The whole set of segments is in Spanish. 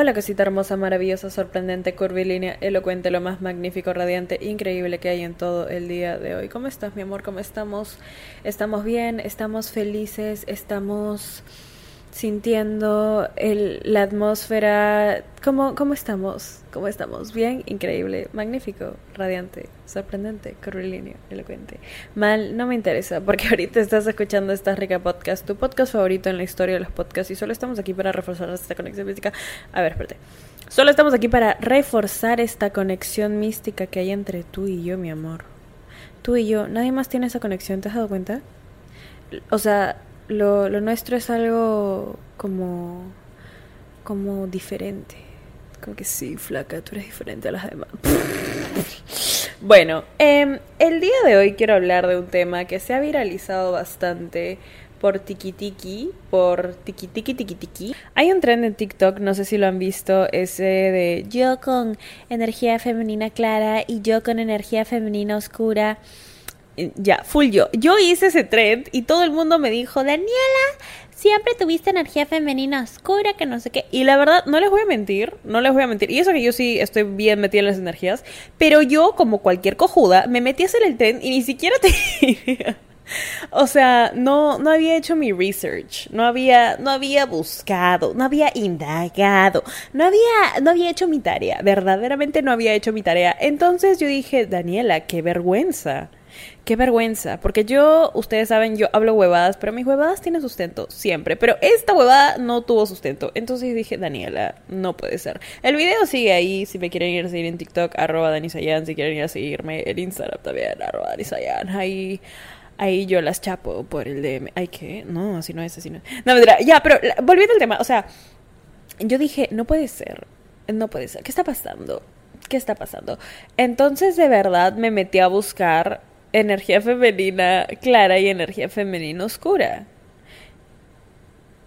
Hola cosita hermosa, maravillosa, sorprendente, curvilínea, elocuente, lo más magnífico, radiante, increíble que hay en todo el día de hoy. ¿Cómo estás, mi amor? ¿Cómo estamos? ¿Estamos bien? ¿Estamos felices? ¿Estamos sintiendo el, la atmósfera. ¿Cómo, ¿Cómo estamos? ¿Cómo estamos? Bien, increíble, magnífico, radiante, sorprendente, curvilíneo, elocuente. Mal, no me interesa, porque ahorita estás escuchando esta rica podcast, tu podcast favorito en la historia de los podcasts, y solo estamos aquí para reforzar esta conexión física. A ver, espérate. Solo estamos aquí para reforzar esta conexión mística que hay entre tú y yo, mi amor. Tú y yo, nadie más tiene esa conexión, ¿te has dado cuenta? O sea, lo, lo nuestro es algo como, como diferente. Como que sí, flaca, tú eres diferente a las demás. bueno, eh, el día de hoy quiero hablar de un tema que se ha viralizado bastante por tiki tiki, por tiki tiki tiki tiki. Hay un trend en TikTok, no sé si lo han visto, ese de yo con energía femenina clara y yo con energía femenina oscura ya, full yo. Yo hice ese trend y todo el mundo me dijo, Daniela, siempre tuviste energía femenina oscura, que no sé qué. Y la verdad, no les voy a mentir, no les voy a mentir. Y eso que yo sí estoy bien metida en las energías. Pero yo, como cualquier cojuda, me metí a hacer el trend y ni siquiera te... O sea, no, no había hecho mi research, no había, no había buscado, no había indagado, no había, no había hecho mi tarea, verdaderamente no había hecho mi tarea. Entonces yo dije, Daniela, qué vergüenza. Qué vergüenza, porque yo, ustedes saben, yo hablo huevadas, pero mis huevadas tienen sustento siempre, pero esta huevada no tuvo sustento. Entonces dije, Daniela, no puede ser. El video sigue ahí, si me quieren ir a seguir en TikTok, arroba Danisayan, si quieren ir a seguirme en Instagram también, arroba Danisayan, ahí... Ahí yo las chapo por el DM. Ay, ¿qué? No, así no es, así no es. No. Ya, pero volviendo al tema. O sea, yo dije, no puede ser. No puede ser. ¿Qué está pasando? ¿Qué está pasando? Entonces, de verdad, me metí a buscar energía femenina clara y energía femenina oscura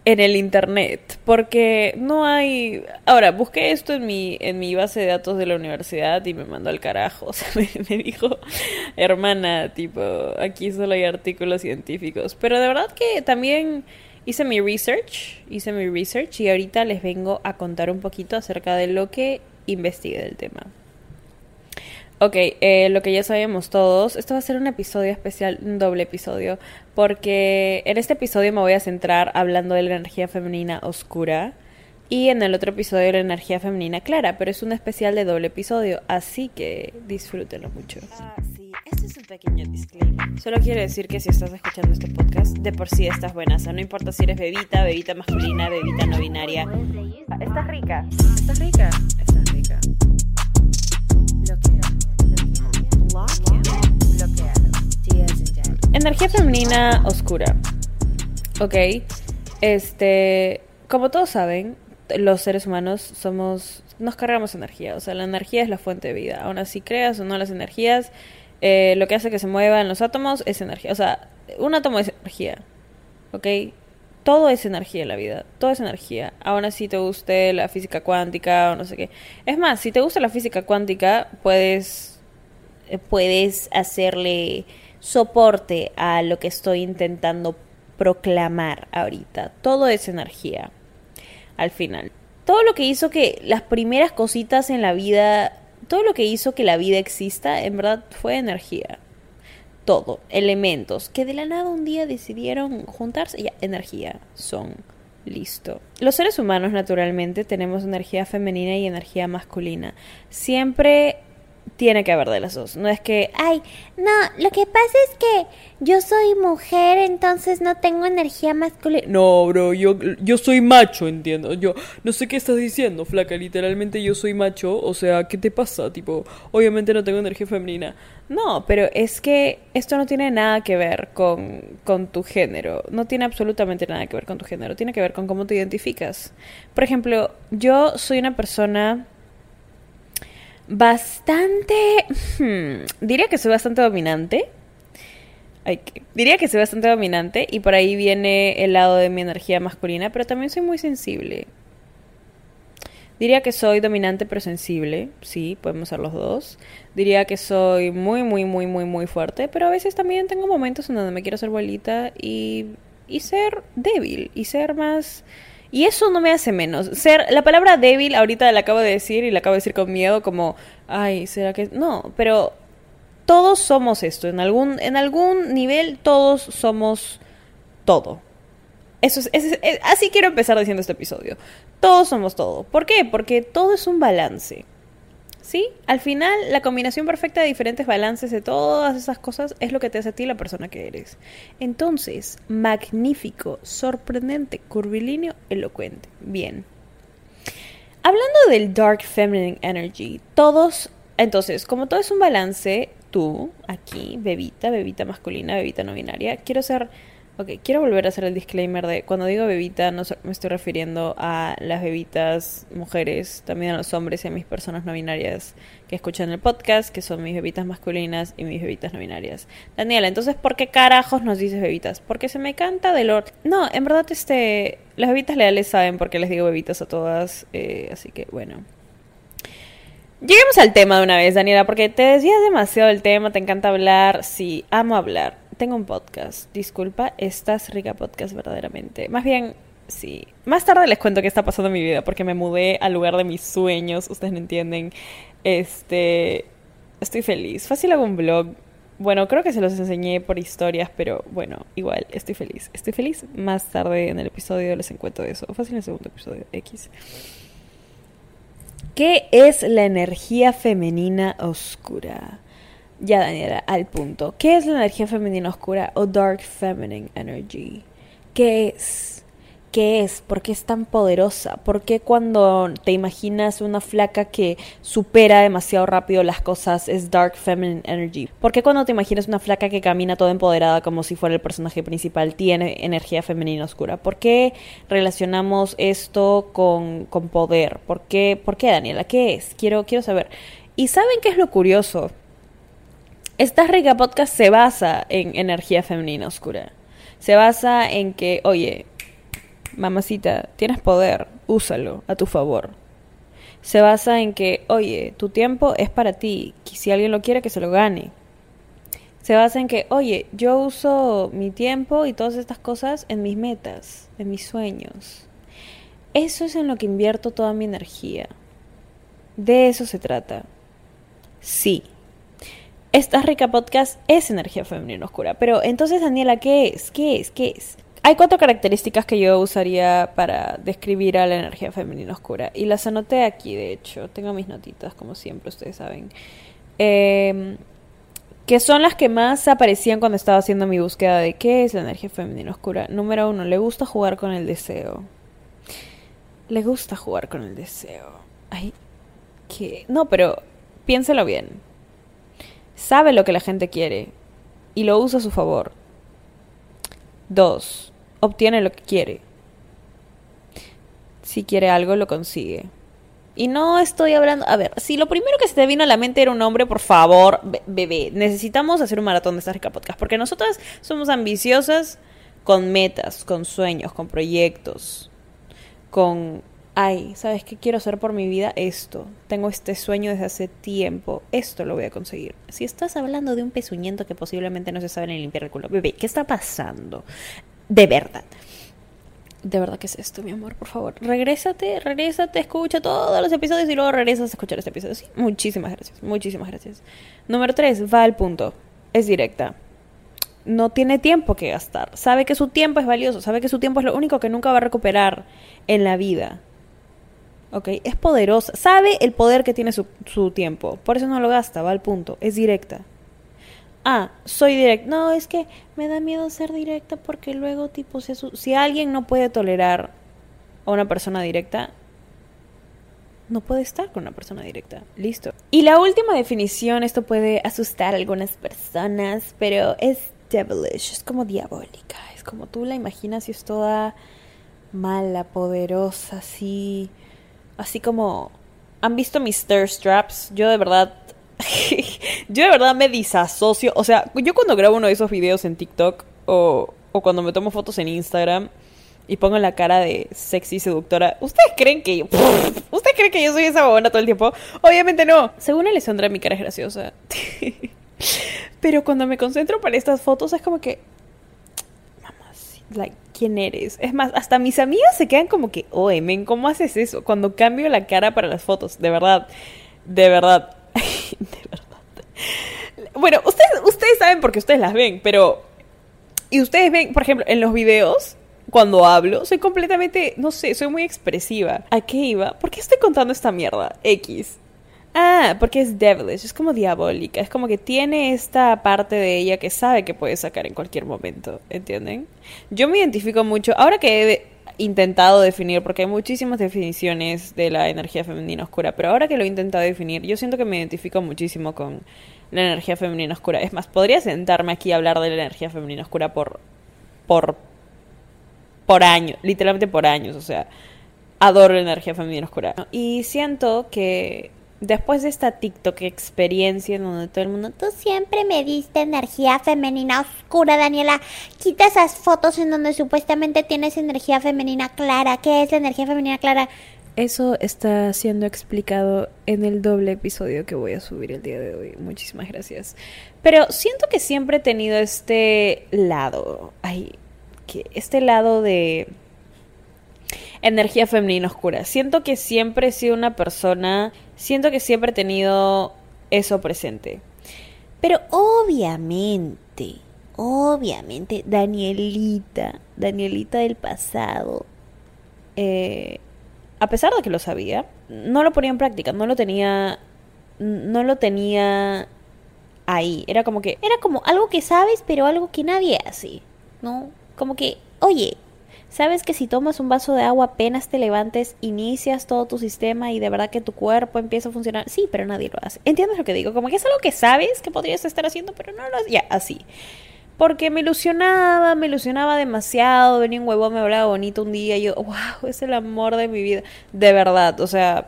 en el internet porque no hay ahora busqué esto en mi en mi base de datos de la universidad y me mandó al carajo o sea me, me, dijo hermana tipo aquí solo hay artículos científicos pero de verdad que también hice mi research hice mi research y ahorita les vengo a contar un poquito acerca de lo que investigué del tema Ok, eh, lo que ya sabemos todos, esto va a ser un episodio especial, un doble episodio, porque en este episodio me voy a centrar hablando de la energía femenina oscura y en el otro episodio de la energía femenina clara, pero es un especial de doble episodio, así que disfrútenlo mucho. Ah, sí, este es un pequeño disclaimer. Solo quiero decir que si estás escuchando este podcast, de por sí estás buena, o sea, no importa si eres bebita, bebita masculina, bebita no binaria. Estás rica, estás rica, estás rica. Energía femenina oscura. Ok. Este. Como todos saben, los seres humanos somos. Nos cargamos energía. O sea, la energía es la fuente de vida. Aún así creas o no las energías, eh, lo que hace que se muevan los átomos es energía. O sea, un átomo es energía. ¿Ok? Todo es energía en la vida. Todo es energía. Aún así te guste la física cuántica o no sé qué. Es más, si te gusta la física cuántica, puedes puedes hacerle soporte a lo que estoy intentando proclamar ahorita. Todo es energía. Al final. Todo lo que hizo que las primeras cositas en la vida, todo lo que hizo que la vida exista, en verdad fue energía. Todo, elementos que de la nada un día decidieron juntarse, ya, energía, son, listo. Los seres humanos naturalmente tenemos energía femenina y energía masculina. Siempre tiene que haber de las dos. No es que, ay, no, lo que pasa es que yo soy mujer, entonces no tengo energía masculina. No, bro, yo, yo soy macho, entiendo. Yo no sé qué estás diciendo, flaca. Literalmente yo soy macho. O sea, ¿qué te pasa? Tipo, obviamente no tengo energía femenina. No, pero es que esto no tiene nada que ver con, con tu género. No tiene absolutamente nada que ver con tu género. Tiene que ver con cómo te identificas. Por ejemplo, yo soy una persona bastante... Hmm, diría que soy bastante dominante. diría que soy bastante dominante y por ahí viene el lado de mi energía masculina, pero también soy muy sensible. Diría que soy dominante pero sensible, sí, podemos ser los dos. Diría que soy muy, muy, muy, muy, muy fuerte, pero a veces también tengo momentos en donde me quiero ser bolita y, y ser débil y ser más Y eso no me hace menos. Ser, la palabra débil ahorita la acabo de decir y la acabo de decir con miedo, como, ay, ¿será que...? No, pero todos somos esto. En algún, en algún nivel todos somos todo. Eso es, es- es- así quiero empezar diciendo este episodio. Todos somos todo. ¿Por qué? Porque todo es un balance. ¿Sí? Al final, la combinación perfecta de diferentes balances de todas esas cosas es lo que te hace a ti la persona que eres. Entonces, magnífico, sorprendente, curvilíneo, elocuente. Bien. Hablando del Dark Feminine Energy, todos, entonces, como todo es un balance, tú, aquí, bebita, bebita masculina, bebita no binaria, quiero ser, ok, quiero volver a hacer el disclaimer de, cuando digo bebita, no me estoy refiriendo a las bebitas mujeres, también a los hombres y a mis personas no binarias que escuchan el podcast, que son mis bebitas masculinas y mis bebitas no binarias. Daniela, entonces, ¿por qué carajos nos dices bebitas? Porque se me canta de lo... No, en verdad, este, las bebitas leales saben por qué les digo bebitas a todas, eh, así que, bueno. Lleguemos al tema de una vez, Daniela, porque te desvías demasiado del tema, te encanta hablar. Sí, amo hablar. Tengo un podcast. Disculpa, estás rica podcast verdaderamente. Más bien, sí. Más tarde les cuento qué está pasando en mi vida, porque me mudé al lugar de mis sueños. Ustedes no entienden. Este. Estoy feliz. Fácil hago un blog. Bueno, creo que se los enseñé por historias, pero bueno, igual, estoy feliz. Estoy feliz. Más tarde en el episodio les encuentro eso. Fácil en el segundo episodio, X. ¿Qué es la energía femenina oscura? Ya, Daniela, al punto. ¿Qué es la energía femenina oscura o dark feminine energy? ¿Qué es? ¿Qué es? ¿Por qué es tan poderosa? ¿Por qué cuando te imaginas una flaca que supera demasiado rápido las cosas es dark feminine energy? ¿Por qué cuando te imaginas una flaca que camina toda empoderada como si fuera el personaje principal tiene energía femenina oscura? ¿Por qué relacionamos esto con, con poder? ¿Por qué, ¿Por qué, Daniela? ¿Qué es? Quiero, quiero saber. ¿Y saben qué es lo curioso? Esta rica podcast se basa en energía femenina oscura. Se basa en que, oye, mamacita, tienes poder, úsalo a tu favor. Se basa en que, oye, tu tiempo es para ti, que si alguien lo quiere, que se lo gane. Se basa en que, oye, yo uso mi tiempo y todas estas cosas en mis metas, en mis sueños. Eso es en lo que invierto toda mi energía. De eso se trata. Sí. Esta rica podcast es energía femenina oscura. Pero entonces, Daniela, ¿qué es? ¿Qué es? ¿Qué es? Hay cuatro características que yo usaría para describir a la energía femenina oscura. Y las anoté aquí, de hecho. Tengo mis notitas, como siempre, ustedes saben. Eh, que son las que más aparecían cuando estaba haciendo mi búsqueda de qué es la energía femenina oscura. Número uno, le gusta jugar con el deseo. Le gusta jugar con el deseo. Ay, que... No, pero piénselo bien. Sabe lo que la gente quiere y lo usa a su favor. Dos, obtiene lo que quiere. Si quiere algo, lo consigue. Y no estoy hablando... A ver, si lo primero que se te vino a la mente era un hombre, por favor, be- bebé, necesitamos hacer un maratón de esta rica. Porque nosotras somos ambiciosas con metas, con sueños, con proyectos, con... Ay, ¿sabes qué quiero hacer por mi vida? Esto. Tengo este sueño desde hace tiempo. Esto lo voy a conseguir. Si estás hablando de un pezuñento que posiblemente no se sabe ni limpiar el culo, bebé, ¿qué está pasando? De verdad. De verdad que es esto, mi amor, por favor. Regrésate, regrésate, escucha todos los episodios y luego regresas a escuchar este episodio. Sí, muchísimas gracias, muchísimas gracias. Número 3, va al punto. Es directa. No tiene tiempo que gastar. Sabe que su tiempo es valioso, sabe que su tiempo es lo único que nunca va a recuperar en la vida. ¿Ok? Es poderosa. Sabe el poder que tiene su, su tiempo. Por eso no lo gasta, va al punto. Es directa. Ah, soy directa. No, es que me da miedo ser directa porque luego, tipo, si, si alguien no puede tolerar a una persona directa, no puede estar con una persona directa. Listo. Y la última definición, esto puede asustar a algunas personas, pero es devilish, es como diabólica. Es como tú la imaginas y es toda mala, poderosa, así. Así como. ¿Han visto mis thirst straps? Yo de verdad. yo de verdad me disasocio. O sea, yo cuando grabo uno de esos videos en TikTok o, o cuando me tomo fotos en Instagram y pongo la cara de sexy seductora, ¿ustedes creen que yo. ¿Ustedes creen que yo soy esa babona todo el tiempo? Obviamente no. Según Alessandra, mi cara es graciosa. Pero cuando me concentro para estas fotos es como que. Like, ¿quién eres? Es más, hasta mis amigas se quedan como que, oye, men, ¿cómo haces eso? Cuando cambio la cara para las fotos, de verdad, de verdad, de verdad. Bueno, ustedes, ustedes saben porque ustedes las ven, pero... Y ustedes ven, por ejemplo, en los videos, cuando hablo, soy completamente, no sé, soy muy expresiva. ¿A qué iba? ¿Por qué estoy contando esta mierda? X. Ah, porque es devilish, es como diabólica, es como que tiene esta parte de ella que sabe que puede sacar en cualquier momento, ¿entienden? Yo me identifico mucho, ahora que he intentado definir, porque hay muchísimas definiciones de la energía femenina oscura, pero ahora que lo he intentado definir, yo siento que me identifico muchísimo con la energía femenina oscura. Es más, podría sentarme aquí a hablar de la energía femenina oscura por, por, por años, literalmente por años, o sea, adoro la energía femenina oscura. Y siento que después de esta TikTok experiencia en donde todo el mundo, Tú siempre me diste energía femenina oscura, Daniela. Quita esas fotos en donde supuestamente tienes energía femenina clara. ¿Qué es energía femenina clara? Eso está siendo explicado en el doble episodio que voy a subir el día de hoy. Muchísimas gracias. Pero siento que siempre he tenido este lado, ay, que este lado de energía femenina oscura. Siento que siempre he sido una persona, siento que siempre he tenido eso presente. Pero obviamente, obviamente, Danielita, Danielita del pasado, eh, a pesar de que lo sabía, no lo ponía en práctica, no lo tenía, no lo tenía ahí. Era como que, era como algo que sabes, pero algo que nadie hace, ¿no? Como que, oye, sabes que si tomas un vaso de agua apenas te levantes, inicias todo tu sistema y de verdad que tu cuerpo empieza a funcionar. Sí, pero nadie lo hace. ¿Entiendes lo que digo? Como que es algo que sabes que podrías estar haciendo, pero no lo haces. Ya, así. Porque me ilusionaba, me ilusionaba demasiado. Venía un huevón, me hablaba bonito un día y yo, wow, es el amor de mi vida. De verdad, o sea,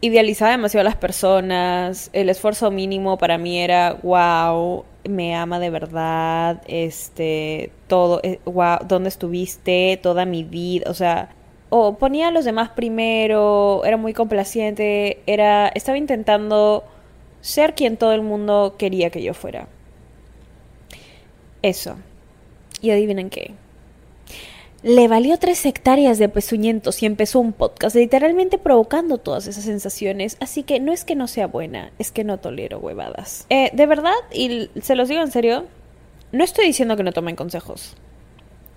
idealizaba demasiado a las personas. El esfuerzo mínimo para mí era, wow, me ama de verdad. Este, todo, eh, wow, ¿dónde estuviste? Toda mi vida, o sea. O ponía a los demás primero, era muy complaciente, era, estaba intentando ser quien todo el mundo quería que yo fuera. Eso. Y adivinen qué. Le valió tres hectáreas de pezuñentos y empezó un podcast literalmente provocando todas esas sensaciones. Así que no es que no sea buena, es que no tolero huevadas. Eh, de verdad, y se los digo en serio, no estoy diciendo que no tomen consejos.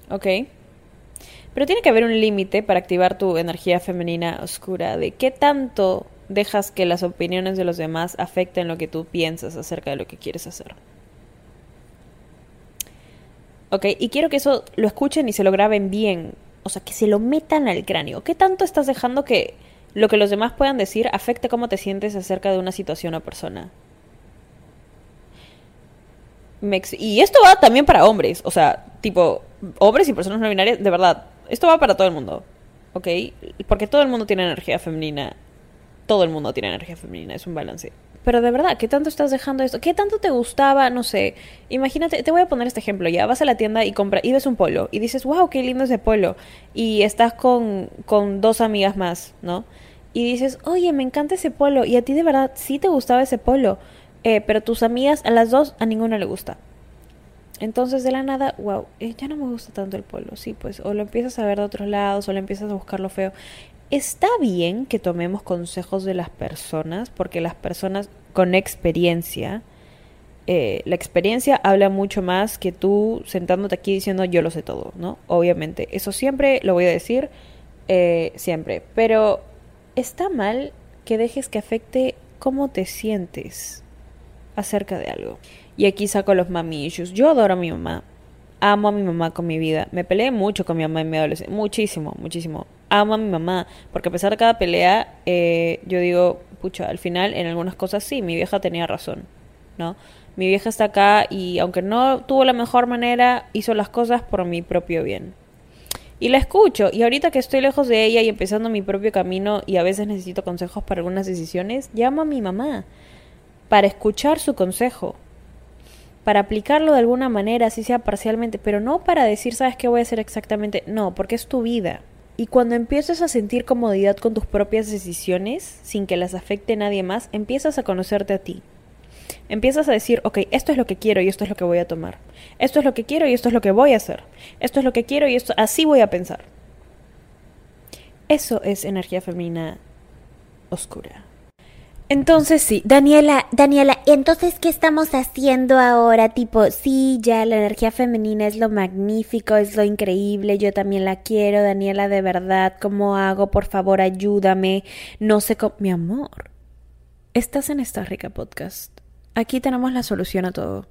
¿Ok? Pero tiene que haber un límite para activar tu energía femenina oscura. De qué tanto dejas que las opiniones de los demás afecten lo que tú piensas acerca de lo que quieres hacer. ¿Ok? Y quiero que eso lo escuchen y se lo graben bien. O sea, que se lo metan al cráneo. ¿Qué tanto estás dejando que lo que los demás puedan decir afecte cómo te sientes acerca de una situación o persona? Y esto va también para hombres. O sea, tipo, hombres y personas no binarias, de verdad. Esto va para todo el mundo. ¿Ok? Porque todo el mundo tiene energía femenina. Todo el mundo tiene energía femenina. Es un balance. Pero de verdad, ¿qué tanto estás dejando esto? ¿Qué tanto te gustaba? No sé. Imagínate, te voy a poner este ejemplo ya. Vas a la tienda y compras, y ves un polo. Y dices, wow, qué lindo ese polo. Y estás con, con dos amigas más, ¿no? Y dices, oye, me encanta ese polo. Y a ti de verdad sí te gustaba ese polo. Eh, pero tus amigas, a las dos, a ninguna le gusta. Entonces de la nada, wow, eh, ya no me gusta tanto el polo. Sí, pues, o lo empiezas a ver de otros lados, o lo empiezas a buscar lo feo. Está bien que tomemos consejos de las personas, porque las personas con experiencia, eh, la experiencia habla mucho más que tú sentándote aquí diciendo yo lo sé todo, ¿no? Obviamente, eso siempre lo voy a decir, eh, siempre. Pero está mal que dejes que afecte cómo te sientes acerca de algo. Y aquí saco los mami issues. Yo adoro a mi mamá. Amo a mi mamá con mi vida. Me peleé mucho con mi mamá en mi adolescencia. Muchísimo, muchísimo. Amo a mi mamá. Porque a pesar de cada pelea, eh, yo digo, pucha, al final en algunas cosas sí, mi vieja tenía razón. ¿No? Mi vieja está acá y aunque no tuvo la mejor manera, hizo las cosas por mi propio bien. Y la escucho. Y ahorita que estoy lejos de ella y empezando mi propio camino y a veces necesito consejos para algunas decisiones, llamo a mi mamá para escuchar su consejo para aplicarlo de alguna manera, así sea parcialmente, pero no para decir, ¿sabes qué voy a hacer exactamente? No, porque es tu vida. Y cuando empiezas a sentir comodidad con tus propias decisiones, sin que las afecte nadie más, empiezas a conocerte a ti. Empiezas a decir, ok, esto es lo que quiero y esto es lo que voy a tomar. Esto es lo que quiero y esto es lo que voy a hacer. Esto es lo que quiero y esto así voy a pensar. Eso es energía femenina oscura. Entonces sí, Daniela, Daniela, entonces ¿qué estamos haciendo ahora? Tipo, sí, ya la energía femenina es lo magnífico, es lo increíble, yo también la quiero, Daniela, de verdad, ¿cómo hago? Por favor, ayúdame. No sé cómo... Mi amor, estás en esta rica podcast. Aquí tenemos la solución a todo.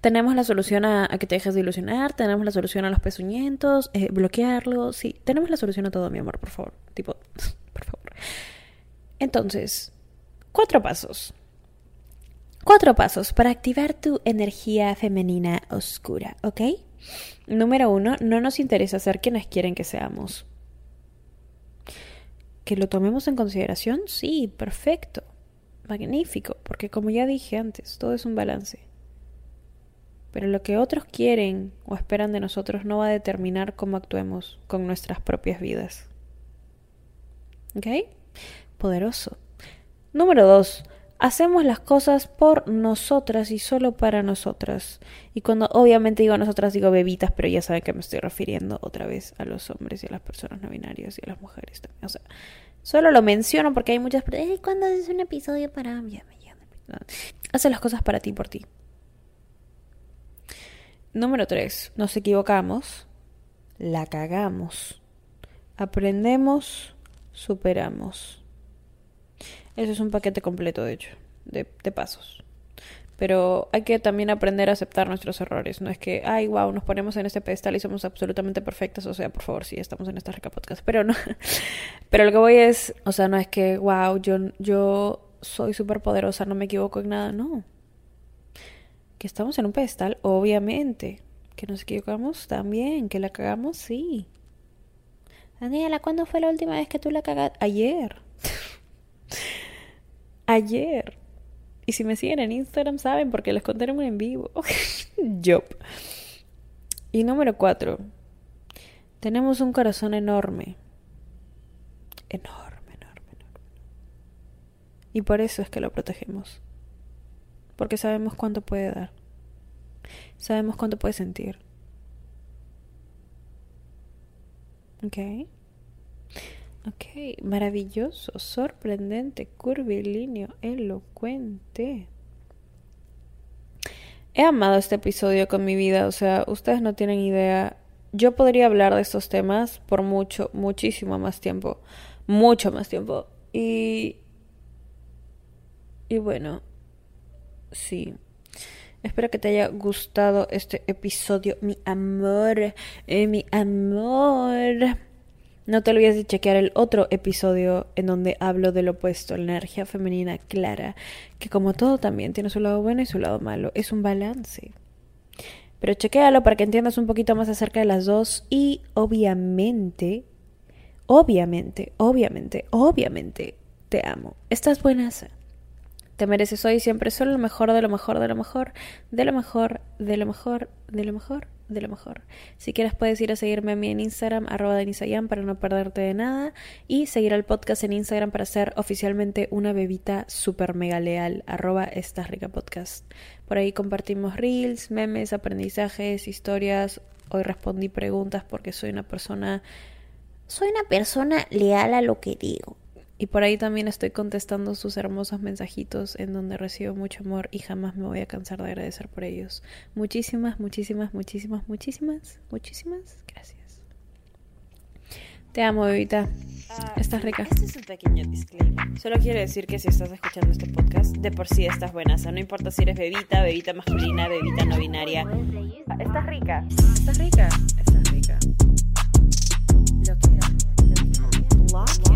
Tenemos la solución a, que te dejes de ilusionar, tenemos la solución a los pezuñentos, eh, bloquearlo, sí, tenemos la solución a todo, mi amor, por favor. Tipo, por favor. Entonces, cuatro pasos. Cuatro pasos para activar tu energía femenina oscura, ¿ok? Número uno, no nos interesa ser quienes quieren que seamos. ¿Que lo tomemos en consideración? Sí, perfecto. Magnífico, porque como ya dije antes, todo es un balance. Pero lo que otros quieren o esperan de nosotros no va a determinar cómo actuemos con nuestras propias vidas. ¿Ok? Poderoso. Número dos, hacemos las cosas por nosotras y solo para nosotras. Y cuando obviamente digo nosotras digo bebitas, pero ya saben que me estoy refiriendo otra vez a los hombres y a las personas no binarias y a las mujeres también. O sea, solo lo menciono porque hay muchas... "Ay, ¿Cuándo es un episodio para...? Me- Hace las cosas para ti, por ti. Número 3. Nos equivocamos, la cagamos, aprendemos, superamos. Eso es un paquete completo, de hecho, de, de pasos. Pero hay que también aprender a aceptar nuestros errores. No es que, ay, wow, nos ponemos en este pedestal y somos absolutamente perfectas. O sea, por favor, sí, estamos en esta rica podcast. Pero no. Pero lo que voy es, o sea, no es que, wow, yo, yo soy súper poderosa, no me equivoco en nada. No. Que estamos en un pedestal, obviamente. Que nos equivocamos también. Que la cagamos, sí. Daniela, ¿cuándo fue la última vez que tú la cagaste? Ayer. Ayer. Y si me siguen en Instagram saben porque les conté en vivo. Yup. Y número cuatro. Tenemos un corazón enorme. Enorme, enorme, enorme. Y por eso es que lo protegemos. Porque sabemos cuánto puede dar. Sabemos cuánto puede sentir. ¿Ok? Ok, maravilloso, sorprendente, curvilíneo, elocuente. He amado este episodio con mi vida, o sea, ustedes no tienen idea. Yo podría hablar de estos temas por mucho, muchísimo más tiempo. Mucho más tiempo. Y... Y bueno, sí. Espero que te haya gustado este episodio, mi amor, eh, mi amor. No te olvides de chequear el otro episodio en donde hablo del opuesto, la energía femenina clara, que como todo también tiene su lado bueno y su lado malo, es un balance. Pero chequéalo para que entiendas un poquito más acerca de las dos y obviamente, obviamente, obviamente, obviamente, te amo. Estás buenas. Te mereces hoy siempre solo lo mejor, de lo mejor, de lo mejor, de lo mejor, de lo mejor, de lo mejor. Si quieres puedes ir a seguirme a mí en Instagram, arroba denisayan, para no perderte de nada. Y seguir al podcast en Instagram para ser oficialmente una bebita super mega leal, arroba esta rica podcast. Por ahí compartimos reels, memes, aprendizajes, historias. Hoy respondí preguntas porque soy una persona... Soy una persona leal a lo que digo. Y por ahí también estoy contestando sus hermosos mensajitos en donde recibo mucho amor y jamás me voy a cansar de agradecer por ellos. Muchísimas, muchísimas, muchísimas, muchísimas, muchísimas gracias. Te amo, bebita. Estás rica. Este es un pequeño disclaimer. Solo quiero decir que si estás escuchando este podcast, de por sí estás buena. O sea, no importa si eres bebita, bebita masculina, bebita no binaria. Estás rica. Estás rica. Estás rica. Bloquealo. Bloquealo. Bloquealo.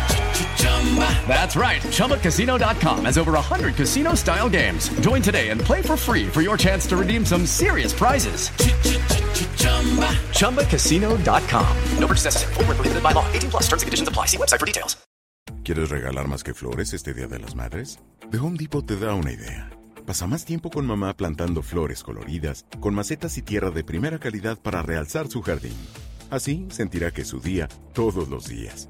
That's right. ChumbaCasino.com has over 100 casino style games. Join today and play for free for your chance to redeem some serious prizes. ChumbaCasino.com. No purchase necessary. Full prohibited by law. 18 plus terms and conditions apply. See website for details. ¿Quieres regalar más que flores este Día de las Madres? The Home Depot te da una idea. Pasa más tiempo con mamá plantando flores coloridas, con macetas y tierra de primera calidad para realzar su jardín. Así sentirá que es su día todos los días.